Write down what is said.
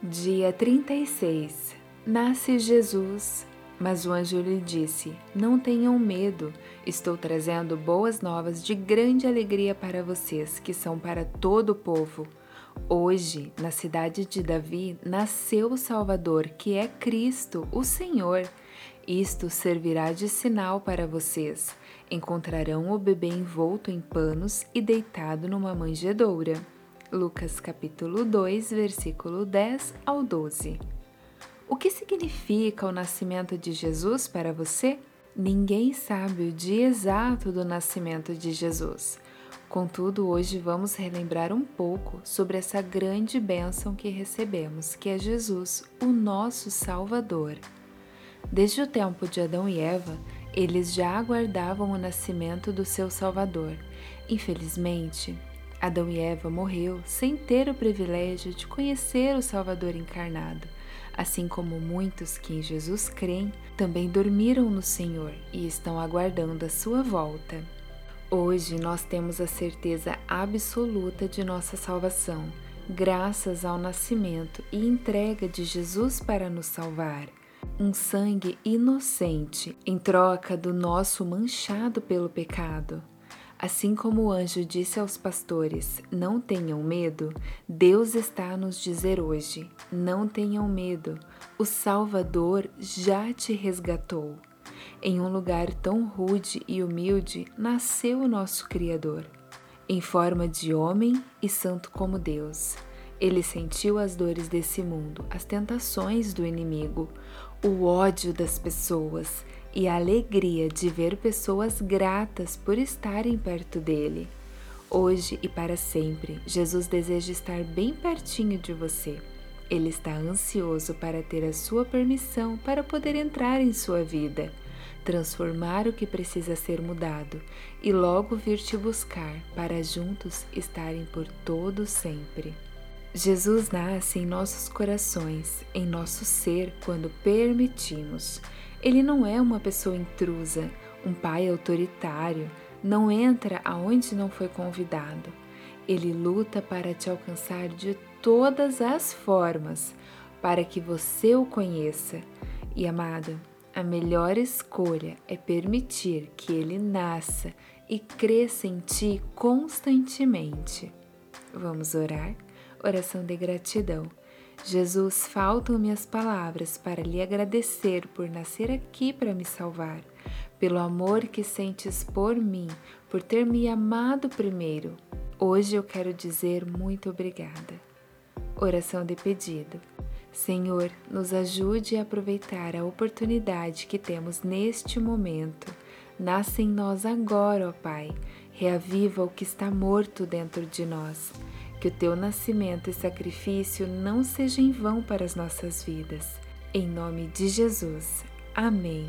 Dia 36 Nasce Jesus, mas o anjo lhe disse: Não tenham medo, estou trazendo boas novas de grande alegria para vocês, que são para todo o povo. Hoje, na cidade de Davi, nasceu o Salvador, que é Cristo, o Senhor. Isto servirá de sinal para vocês. Encontrarão o bebê envolto em panos e deitado numa manjedoura. Lucas capítulo 2, versículo 10 ao 12. O que significa o nascimento de Jesus para você? Ninguém sabe o dia exato do nascimento de Jesus. Contudo, hoje vamos relembrar um pouco sobre essa grande bênção que recebemos, que é Jesus, o nosso Salvador. Desde o tempo de Adão e Eva, eles já aguardavam o nascimento do seu Salvador. Infelizmente, Adão e Eva morreu sem ter o privilégio de conhecer o Salvador encarnado, assim como muitos que em Jesus creem também dormiram no Senhor e estão aguardando a sua volta. Hoje nós temos a certeza absoluta de nossa salvação, graças ao nascimento e entrega de Jesus para nos salvar. Um sangue inocente em troca do nosso manchado pelo pecado. Assim como o anjo disse aos pastores: Não tenham medo, Deus está a nos dizer hoje: Não tenham medo, o Salvador já te resgatou. Em um lugar tão rude e humilde nasceu o nosso Criador. Em forma de homem e santo como Deus, ele sentiu as dores desse mundo, as tentações do inimigo, o ódio das pessoas e a alegria de ver pessoas gratas por estarem perto dele. Hoje e para sempre, Jesus deseja estar bem pertinho de você. Ele está ansioso para ter a sua permissão para poder entrar em sua vida, transformar o que precisa ser mudado e logo vir te buscar para juntos estarem por todo sempre. Jesus nasce em nossos corações, em nosso ser, quando permitimos. Ele não é uma pessoa intrusa, um pai autoritário, não entra aonde não foi convidado. Ele luta para te alcançar de todas as formas, para que você o conheça. E amado, a melhor escolha é permitir que ele nasça e cresça em ti constantemente. Vamos orar? Oração de gratidão. Jesus, faltam-me as palavras para lhe agradecer por nascer aqui para me salvar, pelo amor que sentes por mim, por ter me amado primeiro. Hoje eu quero dizer muito obrigada. Oração de pedido. Senhor, nos ajude a aproveitar a oportunidade que temos neste momento. Nasce em nós agora, ó Pai. Reaviva o que está morto dentro de nós. Que o teu nascimento e sacrifício não seja em vão para as nossas vidas. Em nome de Jesus. Amém.